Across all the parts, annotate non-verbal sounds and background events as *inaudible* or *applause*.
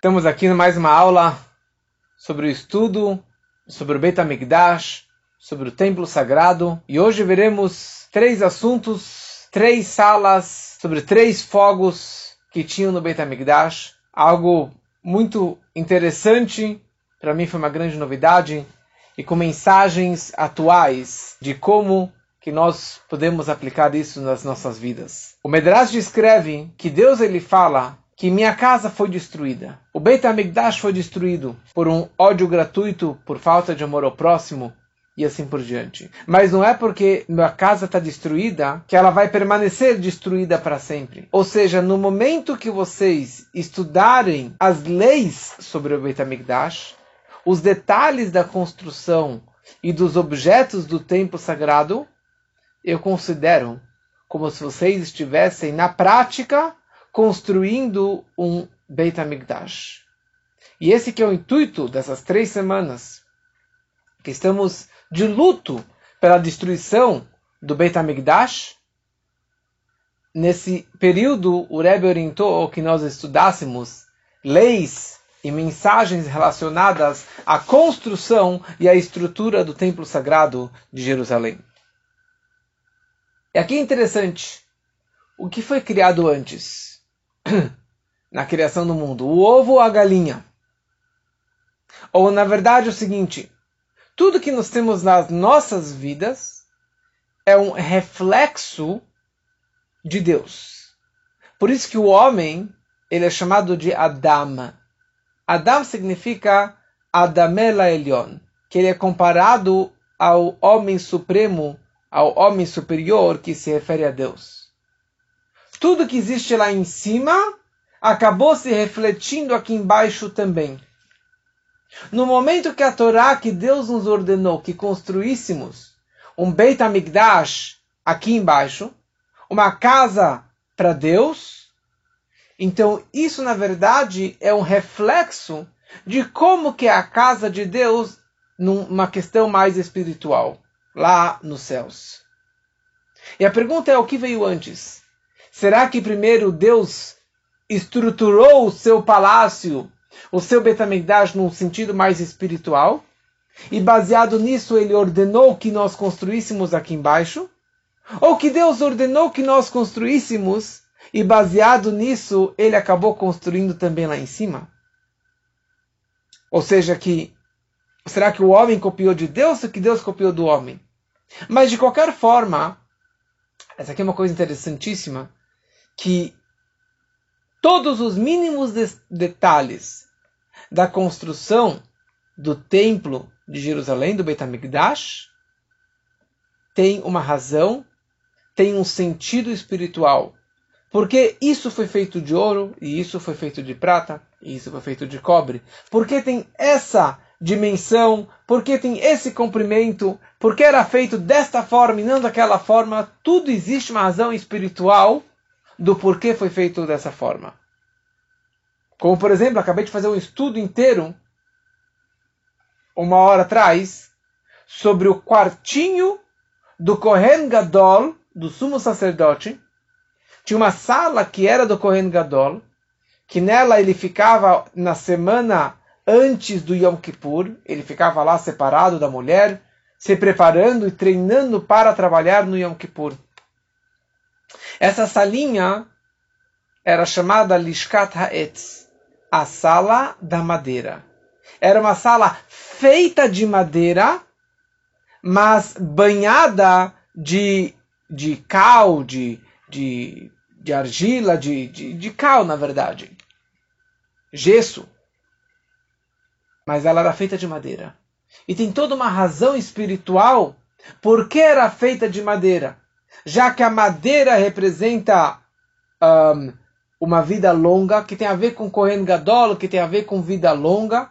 Estamos aqui em mais uma aula sobre o estudo sobre o Beit HaMikdash, sobre o templo sagrado, e hoje veremos três assuntos, três salas, sobre três fogos que tinham no Beit HaMikdash, algo muito interessante, para mim foi uma grande novidade, e com mensagens atuais de como que nós podemos aplicar isso nas nossas vidas. O Medrash descreve que Deus ele fala que minha casa foi destruída. O Beit HaMikdash foi destruído por um ódio gratuito, por falta de amor ao próximo e assim por diante. Mas não é porque minha casa está destruída que ela vai permanecer destruída para sempre. Ou seja, no momento que vocês estudarem as leis sobre o Beit HaMikdash, os detalhes da construção e dos objetos do templo sagrado, eu considero como se vocês estivessem na prática construindo um Beit HaMikdash. E esse que é o intuito dessas três semanas, que estamos de luto pela destruição do Beit HaMikdash. Nesse período, o Rebbe orientou que nós estudássemos leis e mensagens relacionadas à construção e à estrutura do templo sagrado de Jerusalém. E aqui é interessante, o que foi criado antes *clears throat* na criação do mundo? O ovo ou a galinha? Ou na verdade o seguinte, tudo que nós temos nas nossas vidas é um reflexo de Deus. Por isso que o homem ele é chamado de Adam. Adam significa Adamela Elion, que ele é comparado ao homem supremo ao homem superior que se refere a Deus. Tudo que existe lá em cima acabou se refletindo aqui embaixo também. No momento que a Torá, que Deus nos ordenou que construíssemos um Beit HaMikdash aqui embaixo, uma casa para Deus, então isso na verdade é um reflexo de como que é a casa de Deus numa questão mais espiritual lá nos céus. E a pergunta é: o que veio antes? Será que primeiro Deus estruturou o seu palácio, o seu Betamigdash, num sentido mais espiritual? E baseado nisso, ele ordenou que nós construíssemos aqui embaixo? Ou que Deus ordenou que nós construíssemos e baseado nisso, ele acabou construindo também lá em cima? Ou seja, que será que o homem copiou de Deus ou que Deus copiou do homem? Mas de qualquer forma, essa aqui é uma coisa interessantíssima, que todos os mínimos de detalhes da construção do templo de Jerusalém, do Beit HaMikdash, tem uma razão, tem um sentido espiritual. Porque isso foi feito de ouro, e isso foi feito de prata, e isso foi feito de cobre. Porque tem essa dimensão, porque tem esse comprimento, porque era feito desta forma e não daquela forma, tudo existe uma razão espiritual do porquê foi feito dessa forma. Como por exemplo, acabei de fazer um estudo inteiro uma hora atrás sobre o quartinho do Kohen Gadol, do sumo sacerdote. Tinha uma sala que era do Kohen Gadol, que nela ele ficava na semana antes do Yom Kippur, ele ficava lá separado da mulher, se preparando e treinando para trabalhar no Yom Kippur. Essa salinha era chamada Lishkat Ha'etz, a sala da madeira. Era uma sala feita de madeira, mas banhada de, de cal, de, de, de argila, de, de, de cal, na verdade. Gesso mas ela era feita de madeira. E tem toda uma razão espiritual por que era feita de madeira. Já que a madeira representa um, uma vida longa, que tem a ver com Kohen Gadol, que tem a ver com vida longa.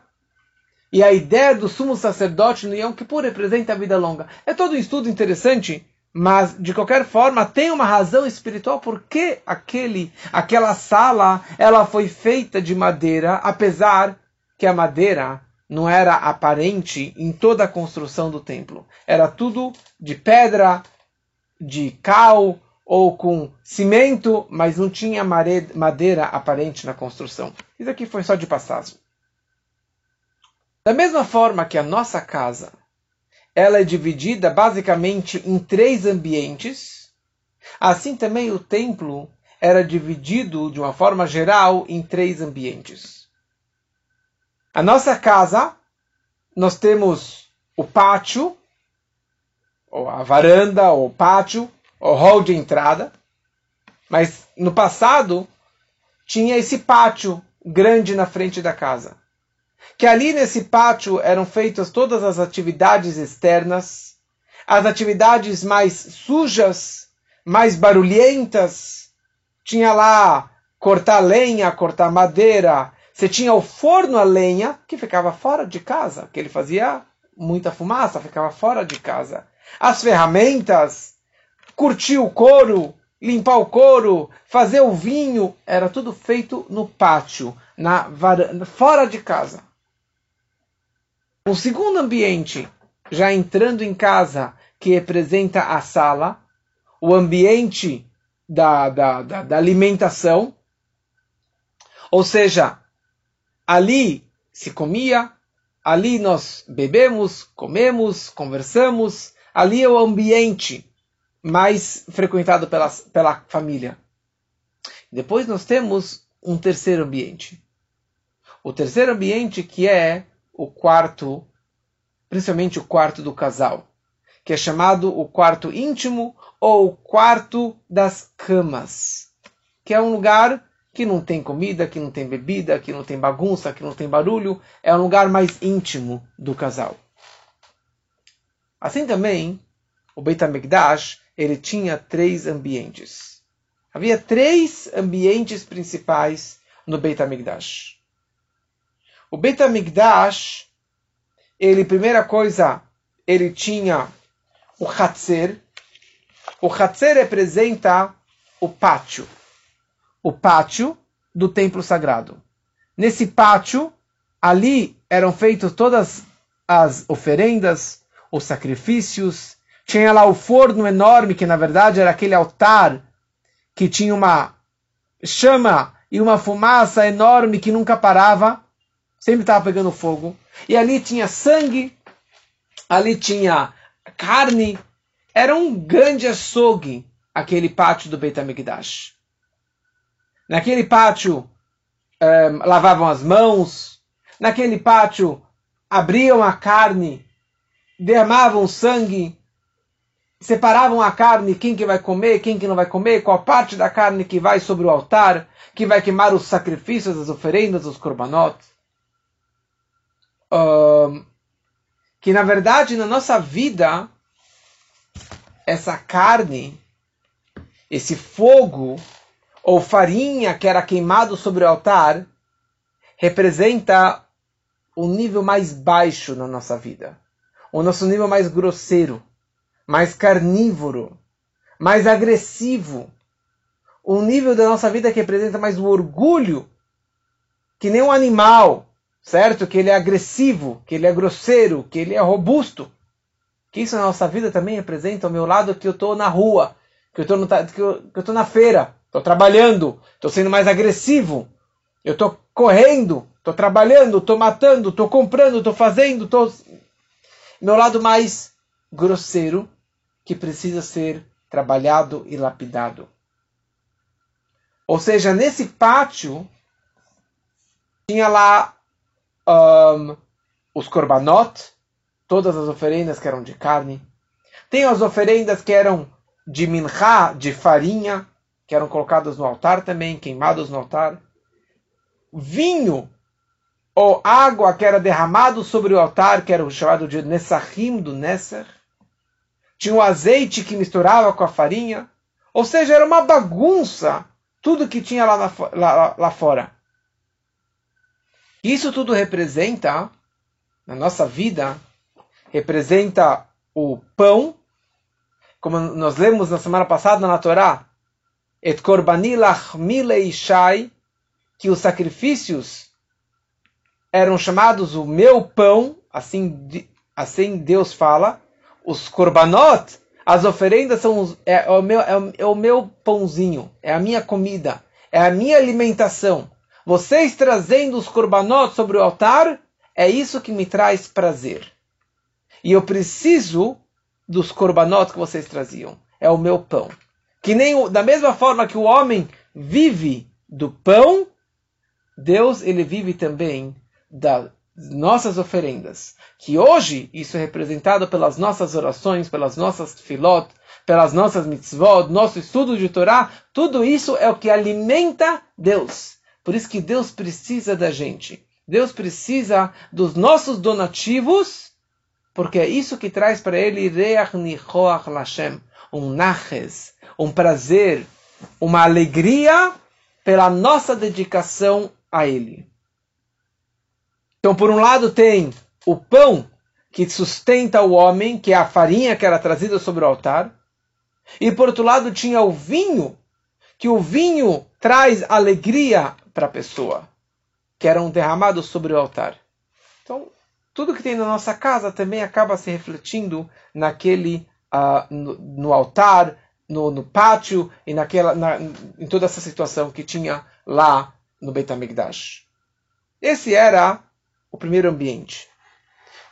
E a ideia do sumo sacerdote no Yom Kippur representa a vida longa. É todo um estudo interessante, mas de qualquer forma tem uma razão espiritual por que aquele, aquela sala ela foi feita de madeira, apesar que a madeira não era aparente em toda a construção do templo. Era tudo de pedra, de cal ou com cimento, mas não tinha madeira aparente na construção. Isso aqui foi só de passagem. Da mesma forma que a nossa casa, ela é dividida basicamente em três ambientes, assim também o templo era dividido de uma forma geral em três ambientes. A nossa casa, nós temos o pátio, ou a varanda, ou o pátio, o hall de entrada. Mas no passado tinha esse pátio grande na frente da casa. Que ali nesse pátio eram feitas todas as atividades externas, as atividades mais sujas, mais barulhentas. Tinha lá cortar lenha, cortar madeira. Você tinha o forno a lenha, que ficava fora de casa, que ele fazia muita fumaça, ficava fora de casa. As ferramentas, curtir o couro, limpar o couro, fazer o vinho, era tudo feito no pátio, na varanda, fora de casa. O segundo ambiente, já entrando em casa, que representa a sala, o ambiente da, da, da, da alimentação, ou seja, ali se comia, ali nós bebemos, comemos, conversamos, ali é o ambiente mais frequentado pela, pela família. Depois nós temos um terceiro ambiente. O terceiro ambiente que é o quarto, principalmente o quarto do casal, que é chamado o quarto íntimo ou o quarto das camas, que é um lugar que não tem comida, que não tem bebida, que não tem bagunça, que não tem barulho, é um lugar mais íntimo do casal. Assim também, o Beit HaMikdash ele tinha três ambientes. Havia três ambientes principais no Beit HaMikdash. O Beit HaMikdash, ele, primeira coisa, ele tinha o Hatzer. O Hatzer representa o pátio. O pátio do templo sagrado. Nesse pátio, ali eram feitas todas as oferendas, os sacrifícios, tinha lá o forno enorme, que na verdade era aquele altar que tinha uma chama e uma fumaça enorme que nunca parava, sempre estava pegando fogo. E ali tinha sangue, ali tinha carne. Era um grande açougue, aquele pátio do Beit HaMikdash. Naquele pátio eh, lavavam as mãos, naquele pátio abriam a carne, derramavam sangue, separavam a carne, quem que vai comer, quem que não vai comer, qual parte da carne que vai sobre o altar, que vai queimar os sacrifícios, as oferendas, os korbanot. Um, que na verdade na nossa vida essa carne, esse fogo ou farinha que era queimado sobre o altar representa o nível mais baixo na nossa vida, o nosso nível mais grosseiro mais carnívoro, mais agressivo. Um nível da nossa vida que representa mais o orgulho, que nem um animal, certo? Que ele é agressivo, que ele é grosseiro, que ele é robusto. Que isso na nossa vida também representa o meu lado que eu estou na rua, que eu estou que eu, que eu na feira, estou trabalhando, estou sendo mais agressivo, eu estou correndo, estou trabalhando, estou matando, estou comprando, estou fazendo, estou meu lado mais grosseiro que precisa ser trabalhado e lapidado. Ou seja, nesse pátio tinha lá um, os korbanot, todas as oferendas que eram de carne. Tem as oferendas que eram de minhá, de farinha, que eram colocadas no altar também, queimados no altar. Vinho ou água que era derramado sobre o altar, que era o chamado de Nessahim do Nesser tinha o azeite que misturava com a farinha. Ou seja, era uma bagunça tudo que tinha lá, na, lá, lá fora. Isso tudo representa, na nossa vida, representa o pão, como nós lemos na semana passada na Torá, et korbanilach mileishai, que os sacrifícios eram chamados o meu pão, assim, assim Deus fala, os korbanot, as oferendas são os, é, é, o meu, é, é, o meu pãozinho, é a minha comida, é a minha alimentação. vocês trazendo os korbanot sobre o altar, é isso que me traz prazer. E eu preciso dos korbanot que vocês traziam. É o meu pão. Que nem da mesma forma que o homem vive do pão, Deus ele vive também das nossas oferendas. Que hoje isso é representado pelas nossas orações, pelas nossas filot, pelas nossas mitzvot, nosso estudo de Torá. Tudo isso é o que alimenta Deus. Por isso que Deus precisa da gente. Deus precisa dos nossos donativos, porque é isso que traz para ele Reach Nichoach Lashem, um naches, um prazer, uma alegria pela nossa dedicação a Ele. Então, por um lado, tem o pão que sustenta o homem, que é a farinha que era trazida sobre o altar. E por outro lado, tinha o vinho, que o vinho traz alegria para a pessoa, que eram derramados sobre o altar. Então, tudo que tem na nossa casa também acaba se refletindo naquele uh, no, no, altar, no, no, pátio e naquela, na, em toda essa situação que tinha lá no Beit HaMikdash. Esse era o primeiro ambiente.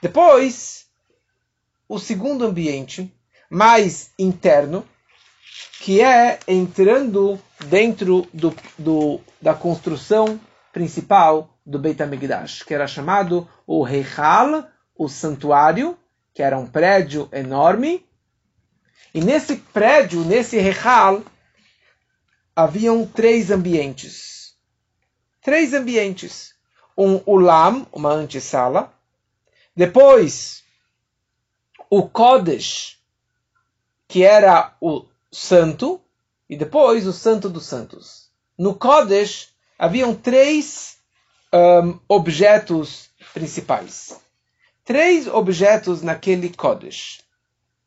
Depois, o segundo ambiente, mais interno, que é entrando dentro do, do, da construção principal do Beit HaMikdash, que era chamado o Reichal, o santuário, que era um prédio enorme, e nesse prédio, nesse Rehal, haviam três ambientes. Três ambientes. Um ulam, uma antessala. Depois, o Kodesh, que era o santo. E depois, o santo dos santos. No Kodesh, haviam três um, objetos principais. Três objetos naquele Kodesh.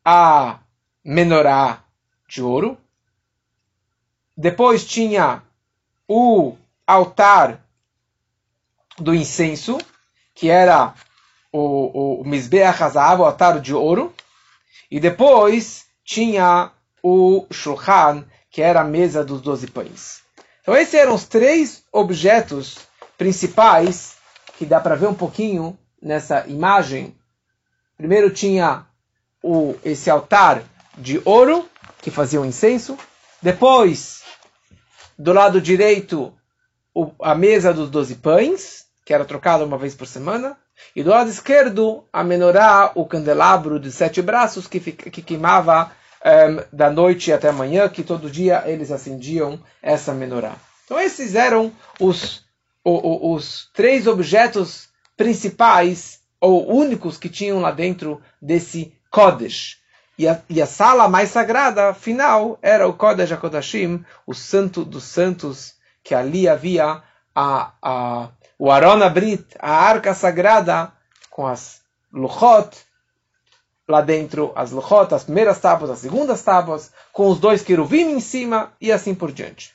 A menorá de ouro. Depois tinha o altar do incenso, que era o, o Mizbeach Hazav, o altar de ouro. E depois tinha o Shulchan, que era a mesa dos doze pães. Então esses eram os três objetos principais que dá para ver um pouquinho nessa imagem. Primeiro tinha o, esse altar de ouro, que fazia o incenso. Depois, do lado direito, o, a mesa dos doze pães, que era trocada uma vez por semana. E do lado esquerdo, a menorá, o candelabro de sete braços, que, que queimava um, da noite até amanhã, que todo dia eles acendiam essa menorá. Então esses eram os, os, os três objetos principais ou únicos que tinham lá dentro desse Kodesh. E a, e a, sala mais sagrada, final, era o Kodesh HaKodashim, o Santo dos Santos, que ali havia a, a, o Arona Brit, a arca sagrada, com as Luchot, lá dentro, as Luchot, as primeiras tábuas, as segundas tábuas, com os dois querubim em cima, e assim por diante.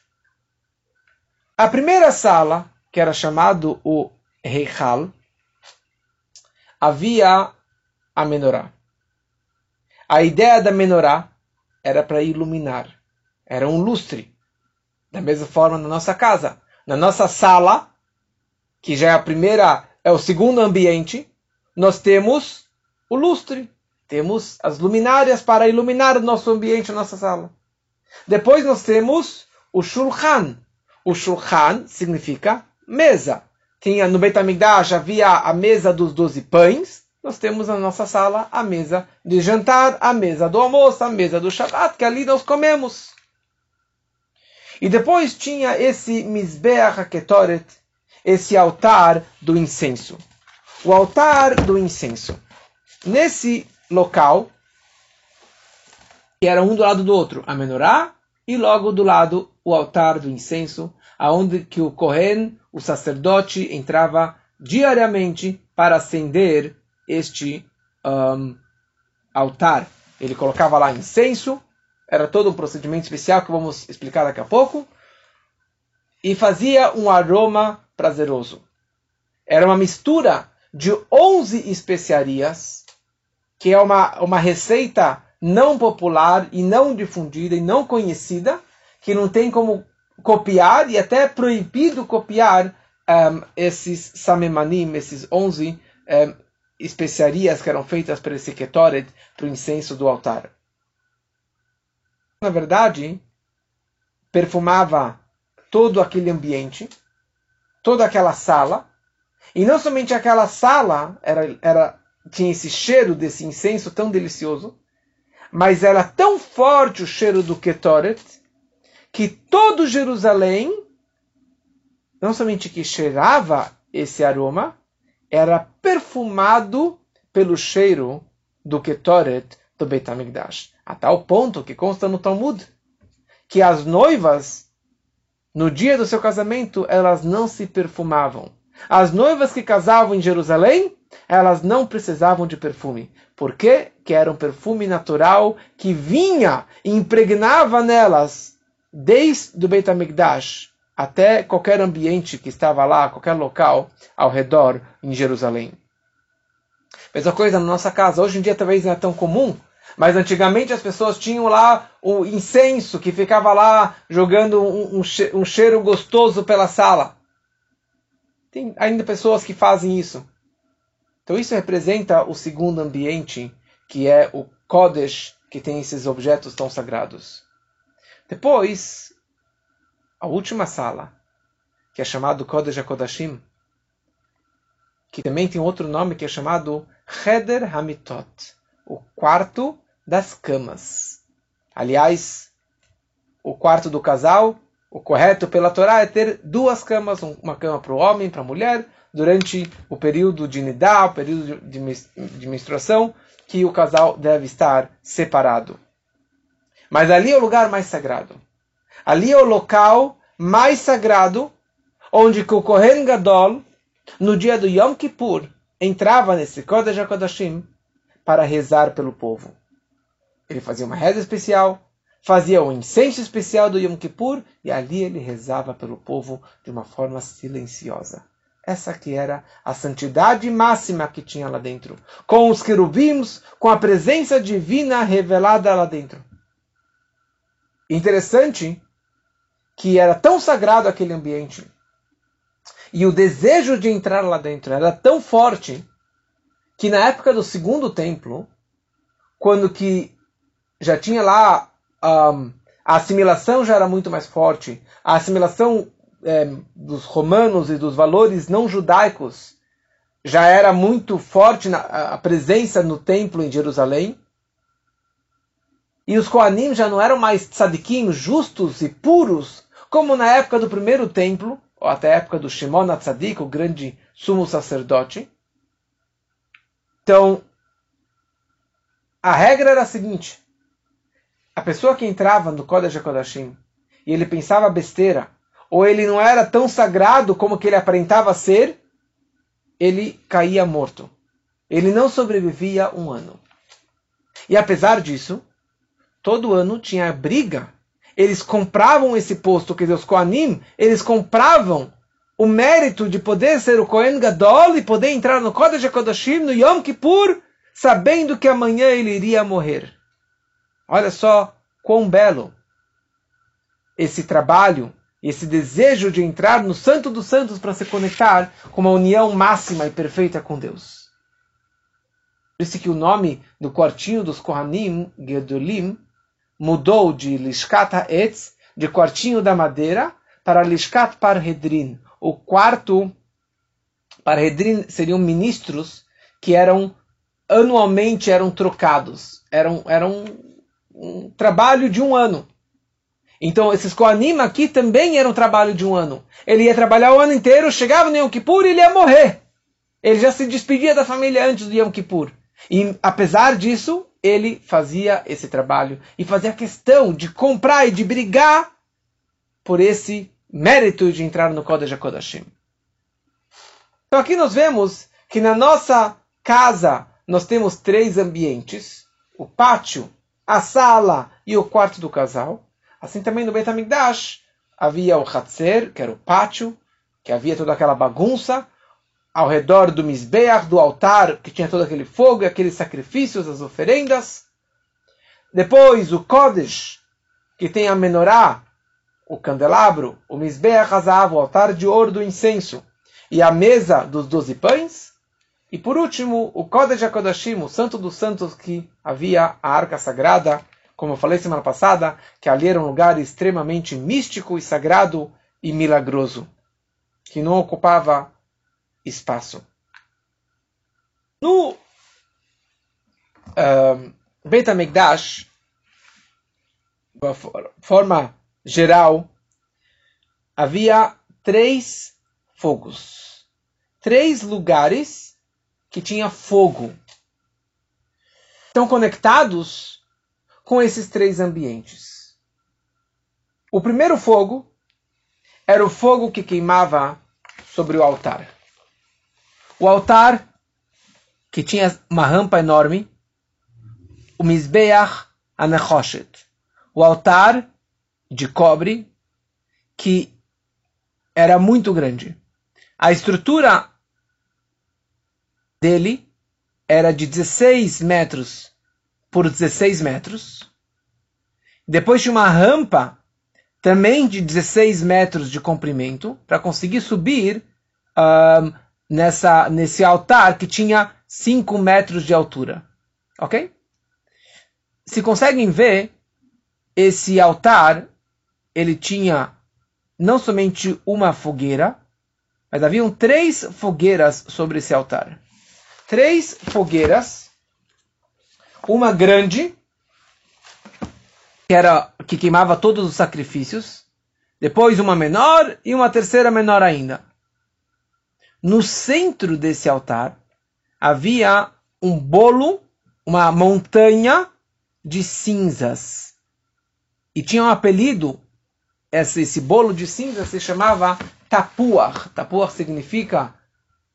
A primeira sala, que era chamado o Reichal, havia a menorá. A ideia da menorá era para iluminar. Era um lustre. Da mesma forma na nossa casa. Na nossa sala, que já é a primeira, é o segundo ambiente, nós temos o lustre. Temos as luminárias para iluminar o nosso ambiente, a nossa sala. Depois nós temos o shulchan. O shulchan significa mesa. Tinha no Beit HaMikdash havia a mesa dos doze pães, nós temos na nossa sala a mesa de jantar, a mesa do almoço, a mesa do Shabbat, que ali nós comemos. E depois tinha esse Mizbeach HaKetoret, esse altar do incenso. O altar do incenso. Nesse local, que era um do lado do outro, a menorá, e logo do lado o altar do incenso, aonde que o Kohen, o sacerdote, entrava diariamente para acender este um, altar. Ele colocava lá incenso, era todo um procedimento especial que vamos explicar daqui a pouco, e fazia um aroma prazeroso. Era uma mistura de 11 especiarias, que é uma, uma receita não popular e não difundida e não conhecida, que não tem como copiar e até proibido copiar um, esses samemanim, esses 11 um, especiarias que eram feitas para esse ketoret, para o incenso do altar. Na verdade, perfumava todo aquele ambiente, toda aquela sala, e não somente aquela sala era, era tinha esse cheiro desse incenso tão delicioso, mas era tão forte o cheiro do Ketoret que todo Jerusalém, não somente que cheirava esse aroma, era perfumado pelo cheiro do Ketoret do Beit HaMikdash. A tal ponto que consta no Talmud que as noivas, no dia do seu casamento, elas não se perfumavam. As noivas que casavam em Jerusalém, elas não precisavam de perfume. Por quê? Que era um perfume natural que vinha e impregnava nelas, desde o Beit HaMikdash até qualquer ambiente que estava lá, qualquer local ao redor em Jerusalém. Mesma coisa na nossa casa. Hoje em dia talvez não é tão comum, mas antigamente as pessoas tinham lá o incenso que ficava lá jogando um, um cheiro gostoso pela sala. Tem ainda pessoas que fazem isso. Então isso representa o segundo ambiente, que é o Kodesh, que tem esses objetos tão sagrados. Depois, a última sala, que é chamado Kodesh HaKodashim, que também tem outro nome que é chamado Cheder Hamitot, o quarto das camas. Aliás, o quarto do casal, o correto pela Torá é ter duas camas, uma cama para o homem, para a mulher, durante o período de nidá, o período de, de menstruação, que o casal deve estar separado. Mas ali é o lugar mais sagrado. Ali é o local mais sagrado onde o Kohen Gadol, no dia do Yom Kippur, entrava nesse Kodesh HaKodashim para rezar pelo povo. Ele fazia uma reza especial, fazia um incenso especial do Yom Kippur e ali ele rezava pelo povo de uma forma silenciosa. Essa que era a santidade máxima que tinha lá dentro. Com os querubins, com a presença divina revelada lá dentro. Interessante que era tão sagrado aquele ambiente. E o desejo de entrar lá dentro era tão forte que na época do segundo templo, quando que já tinha lá um, a assimilação já era muito mais forte, a assimilação é, dos romanos e dos valores não judaicos já era muito forte na, a presença no templo em Jerusalém. E os Koanim já não eram mais tzadikim, justos e puros, como na época do primeiro templo, ou até a época do Shimon HaTzadik, o grande sumo sacerdote. Então, a regra era a seguinte: pessoa que entrava no Kodesh HaKodashim e ele pensava besteira, ou ele não era tão sagrado como que ele aparentava ser, ele caía morto. Ele não sobrevivia um ano. E apesar disso, todo ano tinha briga. Eles compravam esse posto, quer dizer, os Koanim, eles compravam o mérito de poder ser o Kohen Gadol e poder entrar no Kodesh HaKodashim no Yom Kippur, sabendo que amanhã ele iria morrer. Olha só quão belo esse trabalho esse desejo de entrar no Santo dos Santos para se conectar com uma união máxima e perfeita com Deus. Por isso que o nome do quartinho dos Kohanim, Gedolim, mudou de Lishkat Ha'etz, de quartinho da madeira, para Lishkat Parhedrin. O quarto Parhedrin seriam ministros que eram anualmente eram trocados. Eram, eram um trabalho de um ano. Então, esses Koanim aqui também era um trabalho de um ano. Ele ia trabalhar o ano inteiro, chegava no Yom Kippur e ele ia morrer. Ele já se despedia da família antes do Yom Kippur. E, apesar disso, ele fazia esse trabalho e fazia questão de comprar e de brigar por esse mérito de entrar no Kodesh HaKodashim. Então, aqui nós vemos que na nossa casa nós temos três ambientes: o pátio, a sala e o quarto do casal. Assim também no Beit HaMikdash havia o Hatzer, que era o pátio, que havia toda aquela bagunça, ao redor do Mizbeach, do altar, que tinha todo aquele fogo e aqueles sacrifícios, as oferendas. Depois o Kodesh, que tem a menorá, o candelabro, o Mizbeach o altar de ouro do incenso, e a mesa dos doze pães. E por último, o Kodesh HaKodashim, o Santo dos Santos, que havia a Arca Sagrada, como eu falei semana passada, que ali era um lugar extremamente místico e sagrado e milagroso, que não ocupava espaço. No uh, Beit HaMikdash, de forma geral, havia três fogos. Três lugares que tinha fogo. Estão conectados com esses três ambientes. O primeiro fogo era o fogo que queimava sobre o altar. O altar, que tinha uma rampa enorme, o Mizbeach Anachoshet, o altar de cobre que era muito grande. A estrutura dele era de 16 metros por 16 metros. Depois tinha uma rampa também de 16 metros de comprimento para conseguir subir uh, nessa, nesse altar que tinha 5 metros de altura. Ok? Se conseguem ver, esse altar ele tinha não somente uma fogueira, mas haviam três fogueiras sobre esse altar. Três fogueiras, uma grande, que era que queimava todos os sacrifícios, depois uma menor e uma terceira menor ainda. No centro desse altar havia um bolo, uma montanha de cinzas. E tinha um apelido esse, esse bolo de cinza se chamava tapuar. Tapuar significa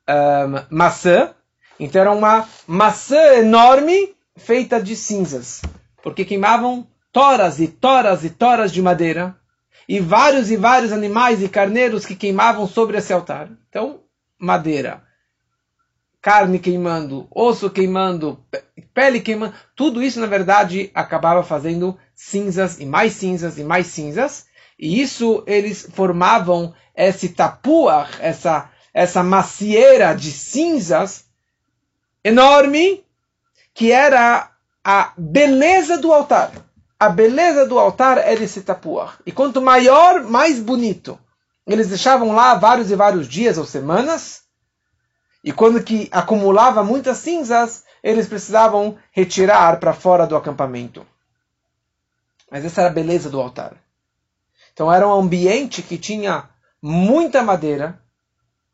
um, maçã. Então era uma maçã enorme feita de cinzas. Porque queimavam toras e toras e toras de madeira. E vários e vários animais e carneiros que queimavam sobre esse altar. Então, madeira, carne queimando, osso queimando, pele queimando, tudo isso na verdade acabava fazendo cinzas e mais cinzas e mais cinzas. E isso eles formavam esse tapua, essa, essa macieira de cinzas enorme, que era a beleza do altar. A beleza do altar era esse tapua. E quanto maior, mais bonito. Eles deixavam lá vários e vários dias ou semanas. E quando que acumulava muitas cinzas, eles precisavam retirar para fora do acampamento. Mas essa era a beleza do altar. Então era um ambiente que tinha muita madeira,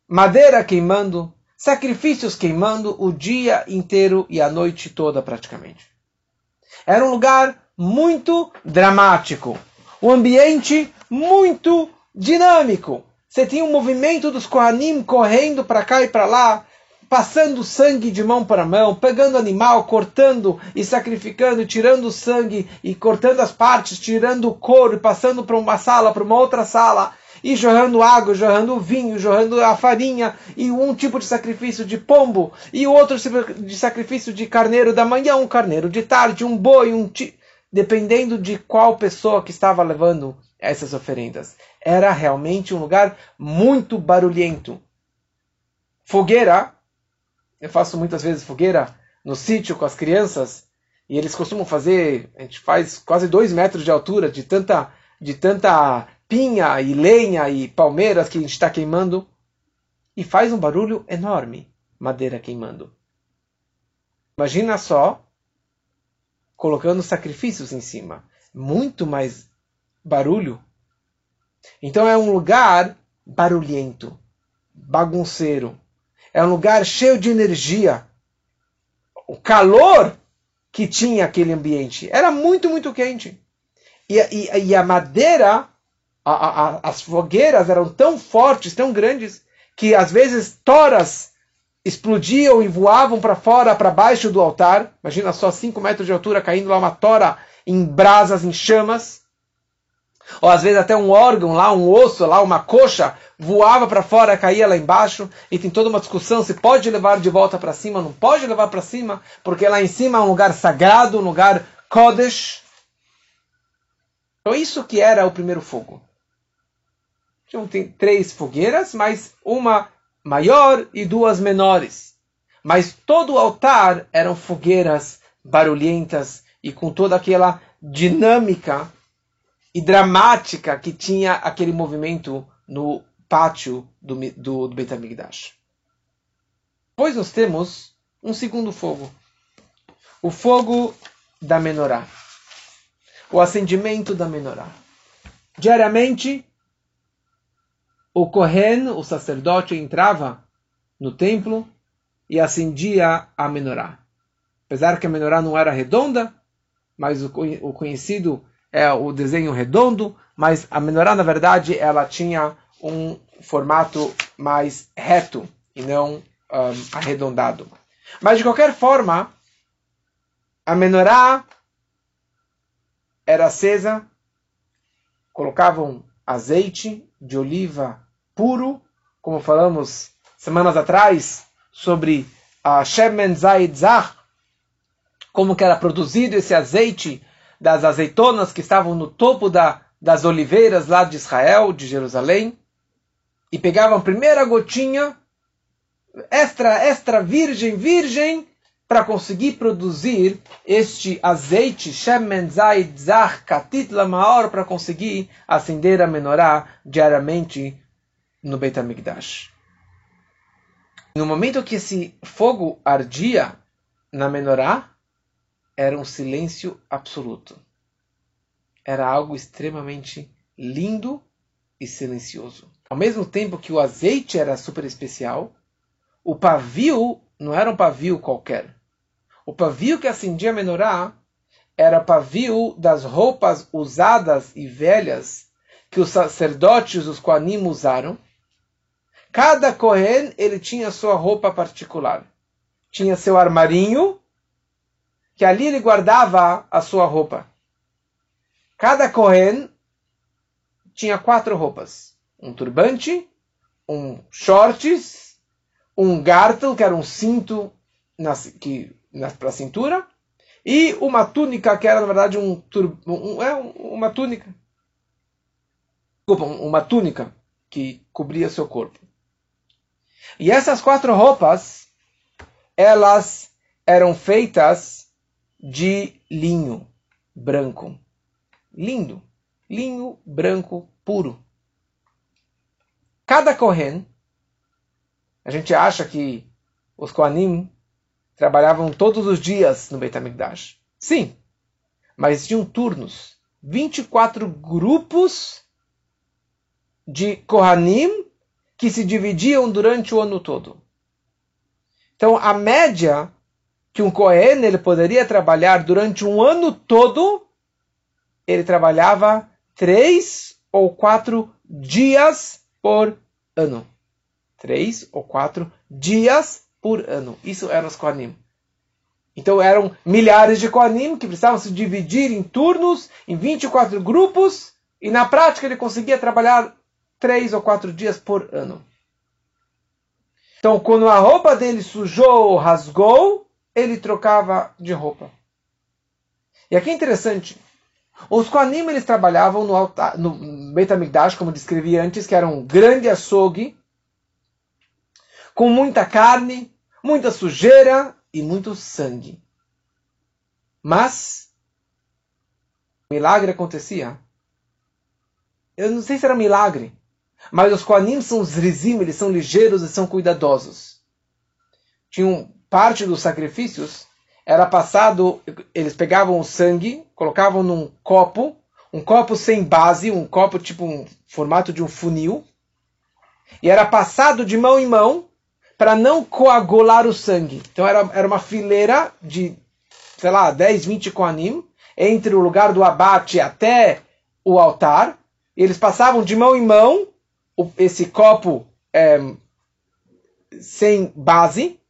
madeira queimando, sacrifícios queimando o dia inteiro e a noite toda praticamente. Era um lugar muito dramático, um ambiente muito dinâmico. Você tinha um movimento dos Kohanim correndo para cá e para lá, passando sangue de mão para mão, pegando animal, cortando e sacrificando, tirando o sangue e cortando as partes, tirando o couro e passando para uma sala, para uma outra sala, e jorrando água, jorrando vinho, jorrando a farinha, e um tipo de sacrifício de pombo, e outro de sacrifício de carneiro da manhã, um carneiro de tarde, um boi, um ti... dependendo de qual pessoa que estava levando essas oferendas. Era realmente um lugar muito barulhento. Fogueira eu faço muitas vezes fogueira no sítio com as crianças e eles costumam fazer, a gente faz quase dois metros de altura de tanta, de tanta pinha e lenha e palmeiras que a gente está queimando e faz um barulho enorme, madeira queimando. Imagina só colocando sacrifícios em cima, muito mais barulho. Então é um lugar barulhento, bagunceiro, é um lugar cheio de energia. O calor que tinha aquele ambiente era muito, muito quente. E, e, e a madeira, a, a, as fogueiras eram tão fortes, tão grandes, que às vezes toras explodiam e voavam para fora, para baixo do altar. Imagina só 5 metros de altura caindo lá uma tora em brasas, em chamas. Ou às vezes até um órgão lá, um osso lá, uma coxa, voava para fora, caía lá embaixo. E tem toda uma discussão se pode levar de volta para cima, não pode levar para cima, porque lá em cima é um lugar sagrado, um lugar Kodesh. Então isso que era o primeiro fogo. Tinham três fogueiras, mas uma maior e duas menores. Mas todo o altar eram fogueiras barulhentas e com toda aquela dinâmica e dramática que tinha aquele movimento no pátio do, do, do Beit HaMikdash. Depois nós temos um segundo fogo. O fogo da menorá. O acendimento da menorá. Diariamente, o Kohen, o sacerdote, entrava no templo e acendia a menorá. Apesar que a menorá não era redonda, mas o conhecido é o desenho redondo, mas a menorá, na verdade, ela tinha um formato mais reto e não um, arredondado. Mas, de qualquer forma, a menorá era acesa, colocavam azeite de oliva puro, como falamos semanas atrás, sobre a Shemen Zaid Zah, como que era produzido esse azeite das azeitonas que estavam no topo da, das oliveiras lá de Israel, de Jerusalém, e pegavam a primeira gotinha, extra, extra virgem, virgem, para conseguir produzir este azeite, Shemen Zaid Zah Katit Lamaor, para conseguir acender a menorá diariamente no Beit HaMikdash. No momento que esse fogo ardia na menorá, era um silêncio absoluto. Era algo extremamente lindo e silencioso. Ao mesmo tempo que o azeite era super especial, o pavio não era um pavio qualquer. O pavio que acendia a menorá era pavio das roupas usadas e velhas que os sacerdotes, os Koanim, usaram. Cada Kohen ele tinha sua roupa particular. Tinha seu armarinho que ali ele guardava a sua roupa. Cada Kohen tinha quatro roupas: um turbante, um shorts, um gartel, que era um cinto para a cintura, e uma túnica que era na verdade um, um é uma túnica, desculpa, uma túnica que cobria seu corpo. E essas quatro roupas, elas eram feitas de linho branco. Lindo. Linho branco puro. Cada Kohen, a gente acha que os Kohanim trabalhavam todos os dias no Beit HaMikdash. Sim, mas tinham turnos. 24 grupos de Kohanim que se dividiam durante o ano todo. Então, a média que um Cohen ele poderia trabalhar durante um ano todo, ele trabalhava três ou quatro dias por ano. Três ou quatro dias por ano. Isso eram os Kohanim. Então eram milhares de Kohanim que precisavam se dividir em turnos, em 24 grupos, e na prática ele conseguia trabalhar três ou quatro dias por ano. Então, quando a roupa dele sujou, rasgou, ele trocava de roupa. E aqui é interessante. Os Kohanim eles trabalhavam no, altar, no como descrevi antes, que era um grande açougue, com muita carne, muita sujeira e muito sangue. Mas, milagre acontecia. Eu não sei se era milagre, mas os Kohanim são os rizim, eles são ligeiros e são cuidadosos. Tinham parte dos sacrifícios era passado, eles pegavam o sangue, colocavam num copo, um copo sem base, um copo tipo um formato de um funil, e era passado de mão em mão para não coagular o sangue. Então era, era uma fileira de, sei lá, 10, 20 koanim, entre o lugar do abate até o altar, e eles passavam de mão em mão esse copo é, sem base,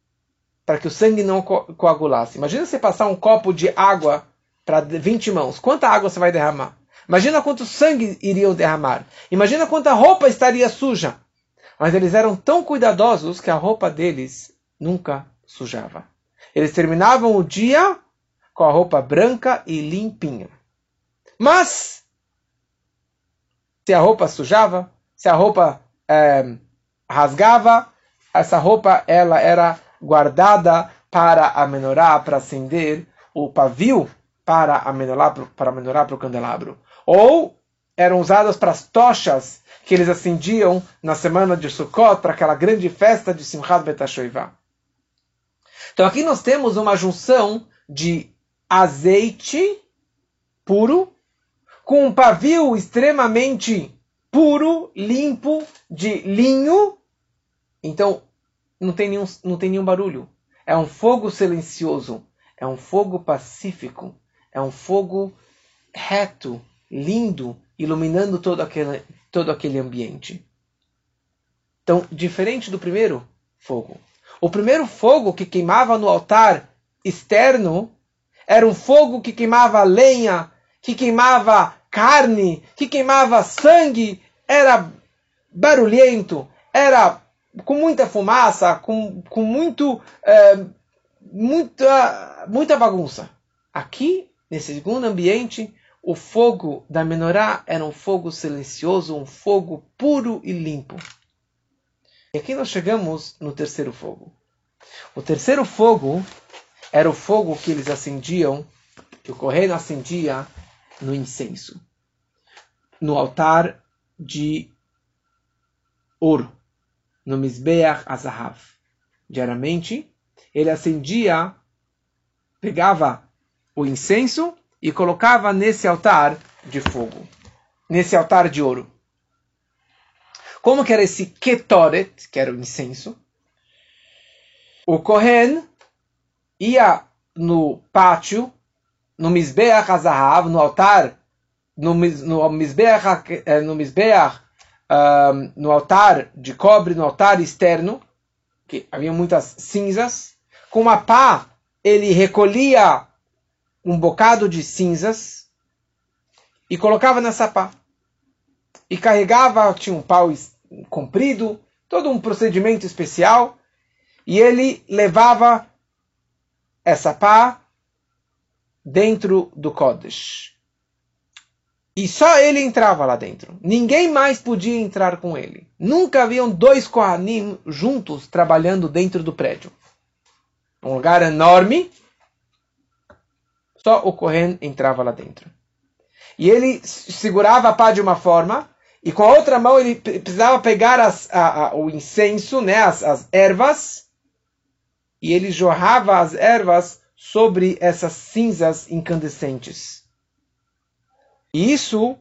para que o sangue não co coagulasse. Imagina você passar um copo de água para 20 mãos. Quanta água você vai derramar? Imagina quanto sangue iriam derramar. Imagina quanta roupa estaria suja. Mas eles eram tão cuidadosos que a roupa deles nunca sujava. Eles terminavam o dia com a roupa branca e limpinha. Mas, se a roupa sujava, se a roupa é, rasgava, essa roupa ela era guardada para a menorá, para acender o pavio para a menorá, para a menorá para o candelabro. Ou eram usadas para as tochas que eles acendiam na semana de Sukkot, para aquela grande festa de Simchat Betashoivá. Então aqui nós temos uma junção de azeite puro com um pavio extremamente puro, limpo, de linho. Então não tem nenhum, não tem nenhum barulho. É um fogo silencioso, é um fogo pacífico, é um fogo reto, lindo, iluminando todo aquele, todo aquele ambiente. Então, diferente do primeiro fogo. O primeiro fogo que queimava no altar externo era um fogo que queimava lenha, que queimava carne, que queimava sangue, era barulhento, era com muita fumaça, com, com muito, é, muita, muita bagunça. Aqui, nesse segundo ambiente, o fogo da menorá era um fogo silencioso, um fogo puro e limpo. E aqui nós chegamos no terceiro fogo. O terceiro fogo era o fogo que eles acendiam, que o correio acendia no incenso, no altar de ouro, no Mizbeach Azahav. Diariamente, ele acendia, pegava o incenso e colocava nesse altar de fogo, nesse altar de ouro. Como que era esse ketoret, que era o incenso? O Kohen ia no pátio, no Mizbeach Azahav, no altar, no, no eh, no, Mizbeach um, no altar de cobre, no altar externo, que havia muitas cinzas, com uma pá ele recolhia um bocado de cinzas e colocava nessa pá. E carregava, tinha um pau comprido, todo um procedimento especial, e ele levava essa pá dentro do Kodesh. E só ele entrava lá dentro. Ninguém mais podia entrar com ele. Nunca haviam dois Kohanim juntos trabalhando dentro do prédio. Um lugar enorme, só o Kohen entrava lá dentro. E ele segurava a pá de uma forma, e com a outra mão ele precisava pegar as, a, a, o incenso, né, as, as ervas, e ele jorrava as ervas sobre essas cinzas incandescentes. E isso,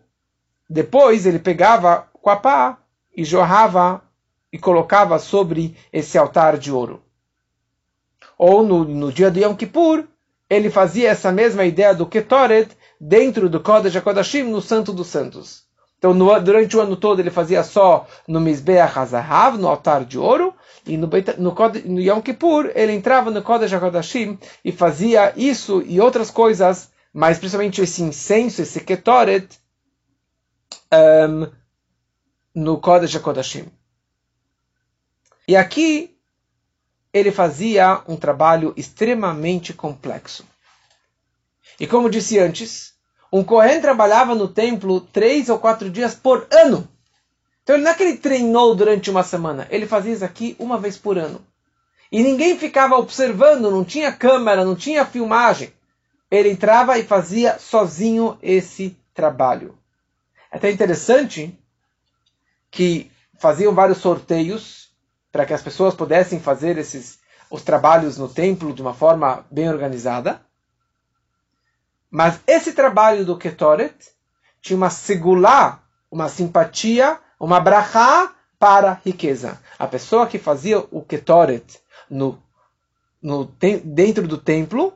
depois ele pegava com a pá e jorrava e colocava sobre esse altar de ouro. Ou no, no dia de Yom Kippur, ele fazia essa mesma ideia do Ketoret dentro do Kodesh HaKodashim, no Santo dos Santos. Então, no, durante o ano todo, ele fazia só no Mizbeach HaZahav, no altar de ouro, e no, no, no Yom Kippur, ele entrava no Kodesh HaKodashim e fazia isso e outras coisas, mas principalmente esse incenso, esse Ketoret, um, no Kodesh HaKodashim. E aqui, ele fazia um trabalho extremamente complexo. E como disse antes, um Kohen trabalhava no templo três ou quatro dias por ano. Então não é que ele treinou durante uma semana, ele fazia isso aqui uma vez por ano. E ninguém ficava observando, não tinha câmera, não tinha filmagem. Ele entrava e fazia sozinho esse trabalho. É até interessante que faziam vários sorteios para que as pessoas pudessem fazer esses os trabalhos no templo de uma forma bem organizada. Mas esse trabalho do Ketoret tinha uma segulá, uma simpatia, uma brachá para a riqueza. A pessoa que fazia o Ketoret no, no, dentro do templo,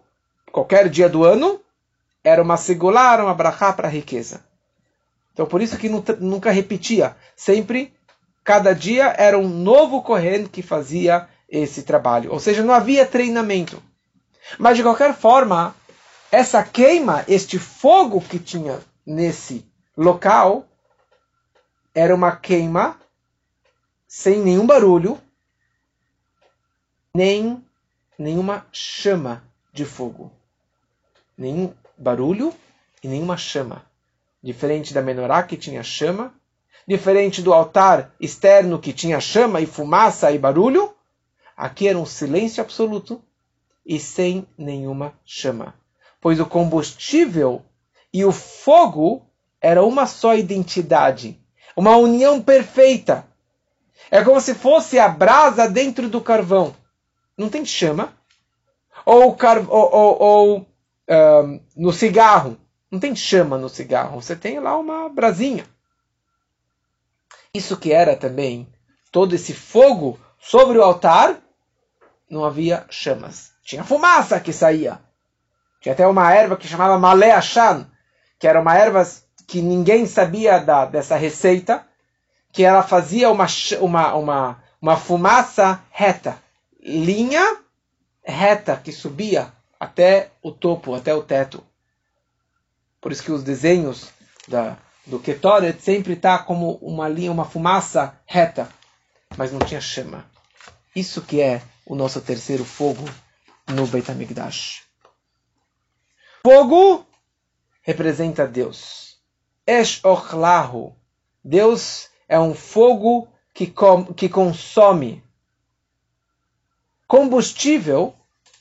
qualquer dia do ano, era uma segulá, uma brachá para a riqueza. Então por isso que nunca repetia. Sempre cada dia era um novo corrente que fazia esse trabalho. Ou seja, não havia treinamento. Mas de qualquer forma, essa queima, este fogo que tinha nesse local, era uma queima sem nenhum barulho, nem nenhuma chama de fogo. Nenhum barulho e nenhuma chama. Diferente da menorá que tinha chama, diferente do altar externo que tinha chama e fumaça e barulho, aqui era um silêncio absoluto e sem nenhuma chama, pois o combustível e o fogo era uma só identidade, uma união perfeita. É como se fosse a brasa dentro do carvão. Não tem chama. Ou, car... ou, ou, ou no cigarro. Não tem chama no cigarro. Você tem lá uma brasinha. Isso que era também todo esse fogo sobre o altar, não havia chamas. Tinha fumaça que saía. Tinha até uma erva que chamava Maleachan, que era uma erva que ninguém sabia da, dessa receita, que ela fazia uma, uma, uma, uma fumaça reta, linha reta que subia até o topo, até o teto. Por isso que os desenhos da, do Ketoret sempre está como uma linha, uma fumaça reta, mas não tinha chama. Isso que é o nosso terceiro fogo no Beit HaMikdash. Fogo representa Deus. Esh ochlahu. Deus é um fogo que, com, que consome. Combustível,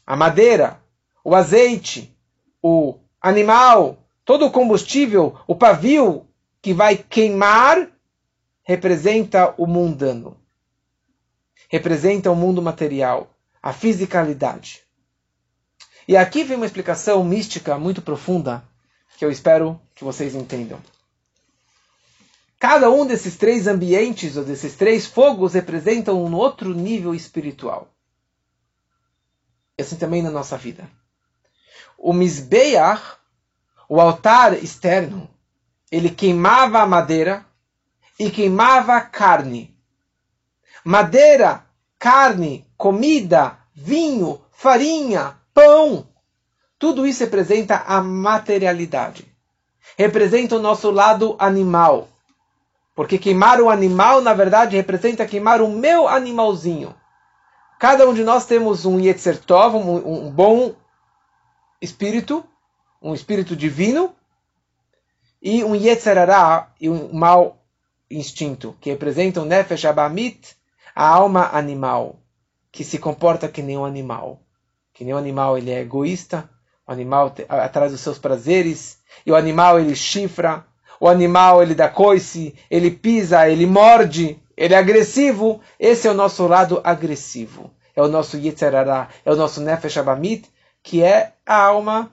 a madeira, o azeite, o animal, todo o combustível, o pavio que vai queimar, representa o mundano. Representa o mundo material, a fisicalidade. E aqui vem uma explicação mística muito profunda que eu espero que vocês entendam. Cada um desses três ambientes, ou desses três fogos, representam um outro nível espiritual. E assim também na nossa vida. O Mizbeach, o altar externo, ele queimava a madeira e queimava carne. Madeira, carne, comida, vinho, farinha, pão. Tudo isso representa a materialidade. Representa o nosso lado animal. Porque queimar o animal, na verdade, representa queimar o meu animalzinho. Cada um de nós temos um Yetzer Tov, um, um bom espírito, um espírito divino, e um Yetzerará, e um mau instinto, que representa o Nefesh Abamit, a alma animal, que se comporta que nem um animal. Que nem um animal, ele é egoísta, o animal atrás dos seus prazeres, e o animal ele chifra, o animal ele dá coice, ele pisa, ele morde, ele é agressivo. Esse é o nosso lado agressivo. É o nosso Yetzerará, é o nosso Nefesh Abamit, que é a alma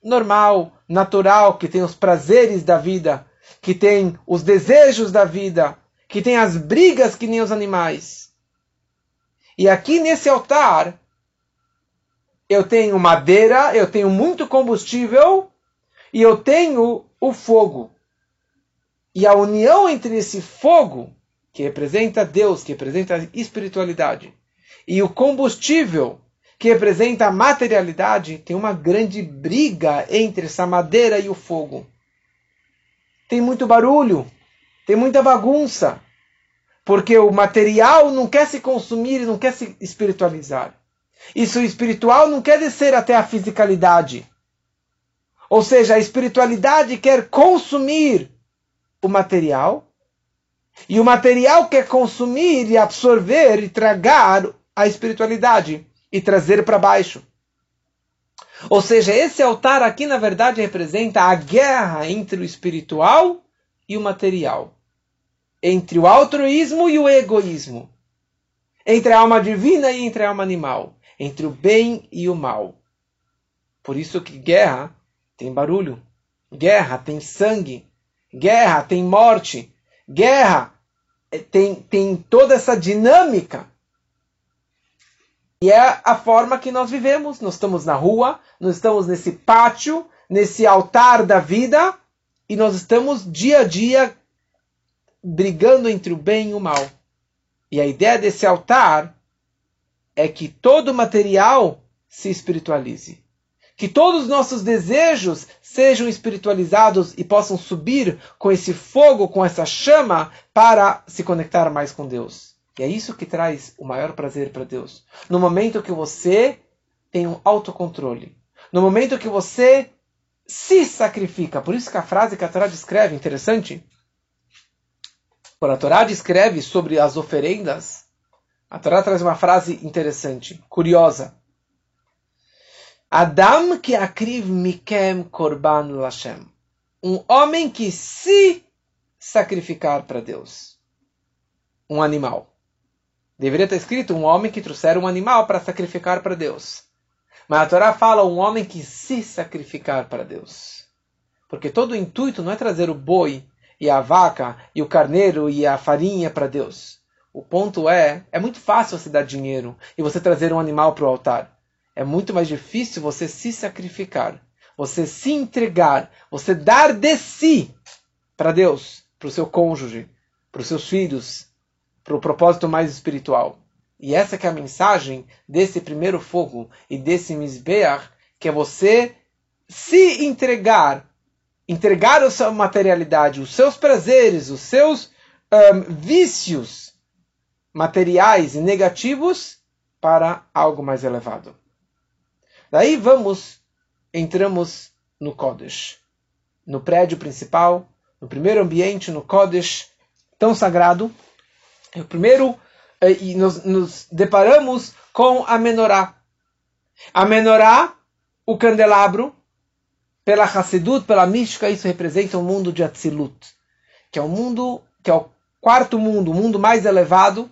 normal, natural, que tem os prazeres da vida, que tem os desejos da vida, que tem as brigas que nem os animais. E aqui nesse altar, eu tenho madeira, eu tenho muito combustível e eu tenho o fogo. E a união entre esse fogo, que representa Deus, que representa a espiritualidade, e o combustível, que representa a materialidade, tem uma grande briga entre essa madeira e o fogo. Tem muito barulho, tem muita bagunça, porque o material não quer se consumir e não quer se espiritualizar. Isso espiritual não quer descer até a fisicalidade. Ou seja, a espiritualidade quer consumir o material, e o material quer consumir e absorver e tragar a espiritualidade e trazer para baixo. Ou seja, esse altar aqui na verdade representa a guerra entre o espiritual e o material, entre o altruísmo e o egoísmo, entre a alma divina e entre a alma animal entre o bem e o mal. Por isso que guerra tem barulho, guerra tem sangue, guerra tem morte, guerra eh, tem, tem toda essa dinâmica. E é a forma que nós vivemos. Nós estamos na rua, nós estamos nesse pátio, nesse altar da vida, e nós estamos dia a dia brigando entre o bem e o mal. E a ideia desse altar é que todo material se espiritualize. Que todos os nossos desejos sejam espiritualizados e possam subir com esse fogo, com essa chama, para se conectar mais com Deus. E é isso que traz o maior prazer para Deus. No momento que você tem um autocontrole. No momento que você se sacrifica. Por isso que a frase que a Torá descreve, interessante, Quando a Torá descreve sobre as oferendas, a Torá traz uma frase interessante, curiosa. Adam que akriv mikem korban lashem. Um homem que se sacrificar para Deus. Um animal. Deveria estar escrito um homem que trouxer um animal para sacrificar para Deus. Mas a Torá fala um homem que se sacrificar para Deus. Porque todo o intuito não é trazer o boi e a vaca e o carneiro e a farinha para Deus. O ponto é, é muito fácil você dar dinheiro e você trazer um animal para o altar. É muito mais difícil você se sacrificar, você se entregar, você dar de si para Deus para o seu cônjuge, para os seus filhos, para o propósito mais espiritual. E essa é a mensagem desse primeiro fogo e desse Mizbeach, que é você se entregar, entregar a sua materialidade, os seus prazeres, os seus um, vícios materiais e negativos para algo mais elevado. Daí vamos, entramos no Kodesh, no prédio principal, no primeiro ambiente, no Kodesh, tão sagrado. É o primeiro, eh, e nos, nos deparamos com a menorá. A menorá, o candelabro, pela Hassidut, pela mística, isso representa o mundo de Atzilut, que é o mundo, que é o quarto mundo, o mundo mais elevado,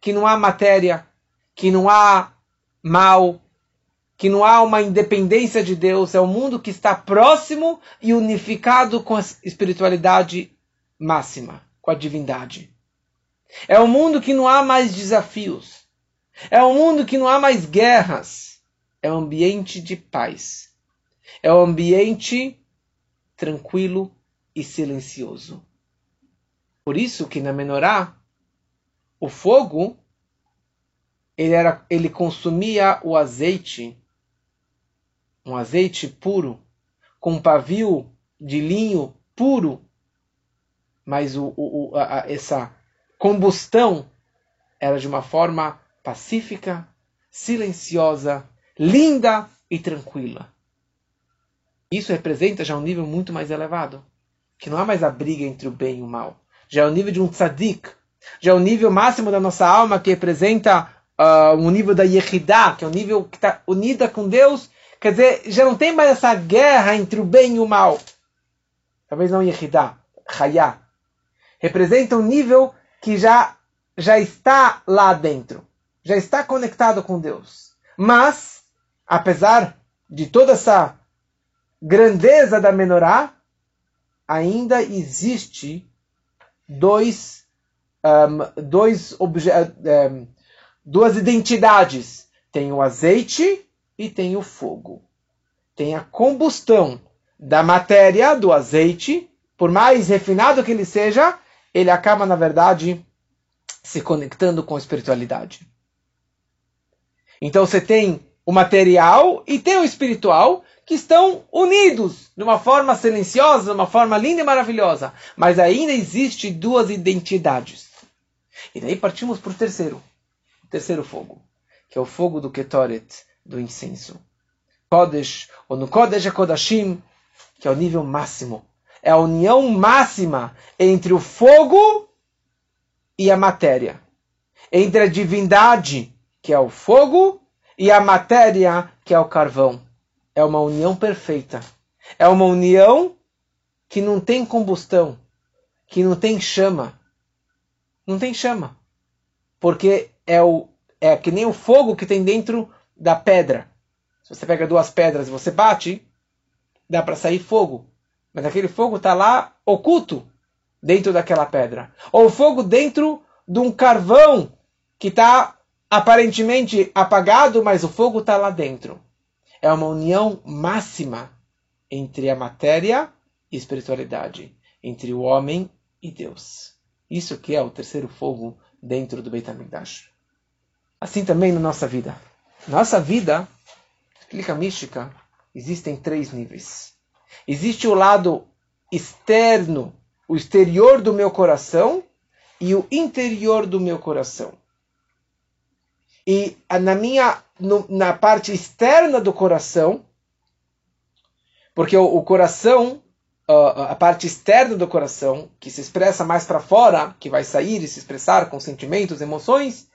que não há matéria, que não há mal, que não há uma independência de Deus, é um mundo que está próximo e unificado com a espiritualidade máxima, com a divindade. É um mundo que não há mais desafios. É um mundo que não há mais guerras. É um ambiente de paz. É um ambiente tranquilo e silencioso. Por isso que na menorá, o fogo ele, era, ele consumia o azeite um azeite puro, com um pavio de linho puro, mas o, o, a, essa combustão era de uma forma pacífica, silenciosa, linda e tranquila. Isso representa já um nível muito mais elevado, que não há mais a briga entre o bem e o mal. Já é o nível de um tzadik, já é o nível máximo da nossa alma que representa uh, um nível da Yehidah, que é o um nível que está unida com Deus Quer dizer, já não tem mais essa guerra entre o bem e o mal. Talvez não Yehidah, Hayá. Representa um nível que já, já está lá dentro. Já está conectado com Deus. Mas, apesar de toda essa grandeza da menorá, ainda existe dois, um, dois um, duas identidades. Tem o azeite e tem o fogo. Tem a combustão da matéria, do azeite, por mais refinado que ele seja, ele acaba, na verdade, se conectando com a espiritualidade. Então você tem o material e tem o espiritual que estão unidos de uma forma silenciosa, de uma forma linda e maravilhosa. Mas ainda existe duas identidades. E daí partimos para o terceiro, o terceiro fogo, que é o fogo do Ketoret, do incenso. Kodesh, ou no Kodesh Kodashim, que é o nível máximo. É a união máxima entre o fogo e a matéria. Entre a divindade, que é o fogo, e a matéria, que é o carvão. É uma união perfeita. É uma união que não tem combustão, que não tem chama. Não tem chama. Porque é, o, é que nem o fogo que tem dentro da pedra. Se você pega duas pedras e você bate, dá para sair fogo. Mas aquele fogo está lá oculto dentro daquela pedra. Ou fogo dentro de um carvão que está aparentemente apagado, mas o fogo está lá dentro. É uma união máxima entre a matéria e espiritualidade, entre o homem e Deus. Isso que é o terceiro fogo dentro do Beit HaMikdash. Assim também na nossa vida. Nossa vida, explica a mística, existem três níveis. Existe o lado externo, o exterior do meu coração e o interior do meu coração. E na minha no, na parte externa do coração, porque o, o coração a parte externa do coração, que se expressa mais para fora, que vai sair e se expressar com sentimentos, emoções,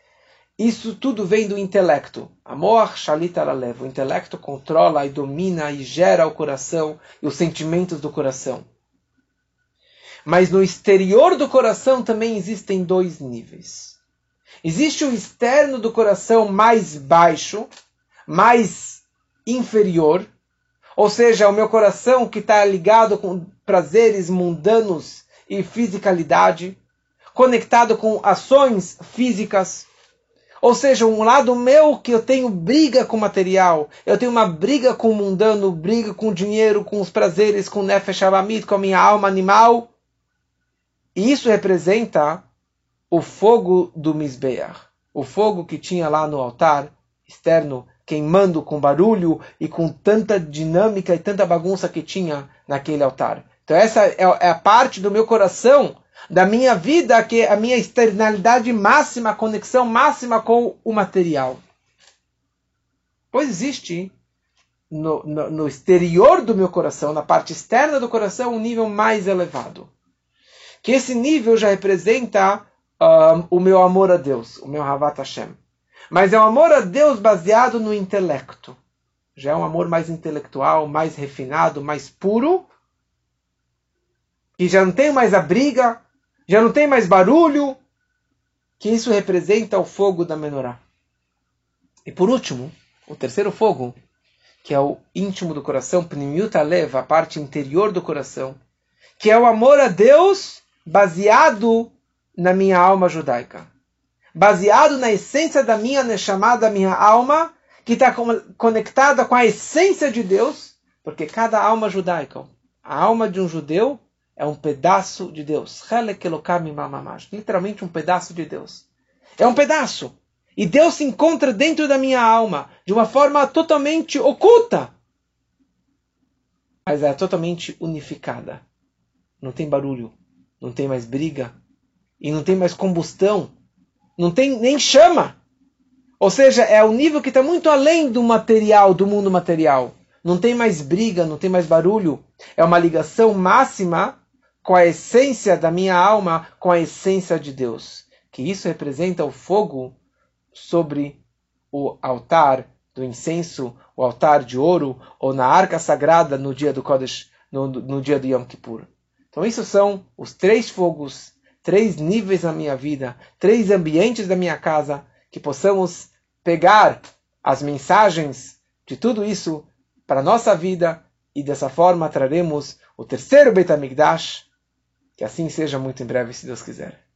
isso tudo vem do intelecto. Amor shalita leva. O intelecto controla e domina e gera o coração e os sentimentos do coração. Mas no exterior do coração também existem dois níveis. Existe o externo do coração mais baixo, mais inferior, ou seja, o meu coração que está ligado com prazeres mundanos e fisicalidade, conectado com ações físicas. Ou seja, um lado meu que eu tenho briga com material, eu tenho uma briga com o mundano, briga com o dinheiro, com os prazeres, com o nefesh abamit, com a minha alma animal. E isso representa o fogo do Misbeach, o fogo que tinha lá no altar externo queimando com barulho e com tanta dinâmica e tanta bagunça que tinha naquele altar. Então essa é, é a parte do meu coração, da minha vida, que é a minha externalidade máxima, a conexão máxima com o material. Pois existe no, no, no, exterior do meu coração, na parte externa do coração, um nível mais elevado. Que esse nível já representa um, o meu amor a Deus, o meu Havat Hashem. Mas é um amor a Deus baseado no intelecto. Já é um amor mais intelectual, mais refinado, mais puro. E já não tem mais a briga, já não tem mais barulho. Que isso representa o fogo da menorá. E por último, o terceiro fogo, que é o íntimo do coração, Pnimiuta leva, a parte interior do coração, que é o amor a Deus baseado na minha alma judaica baseado na essência da minha Neshama, da minha alma, que está conectada com a essência de Deus, porque cada alma judaica, a alma de um judeu, é um pedaço de Deus. Literalmente um pedaço de Deus. É um pedaço. E Deus se encontra dentro da minha alma de uma forma totalmente oculta. Mas é totalmente unificada. Não tem barulho, não tem mais briga e não tem mais combustão não tem nem chama. Ou seja, é o nível que está muito além do material, do mundo material. Não tem mais briga, não tem mais barulho. É uma ligação máxima com a essência da minha alma, com a essência de Deus. Que isso representa o fogo sobre o altar do incenso, o altar de ouro, ou na arca sagrada no dia do Kodesh, no, no dia do Yom Kippur. Então, isso são os três fogos três níveis na minha vida, três ambientes da minha casa, que possamos pegar as mensagens de tudo isso para a nossa vida e dessa forma traremos o terceiro Beit HaMikdash, que assim seja muito em breve, se Deus quiser.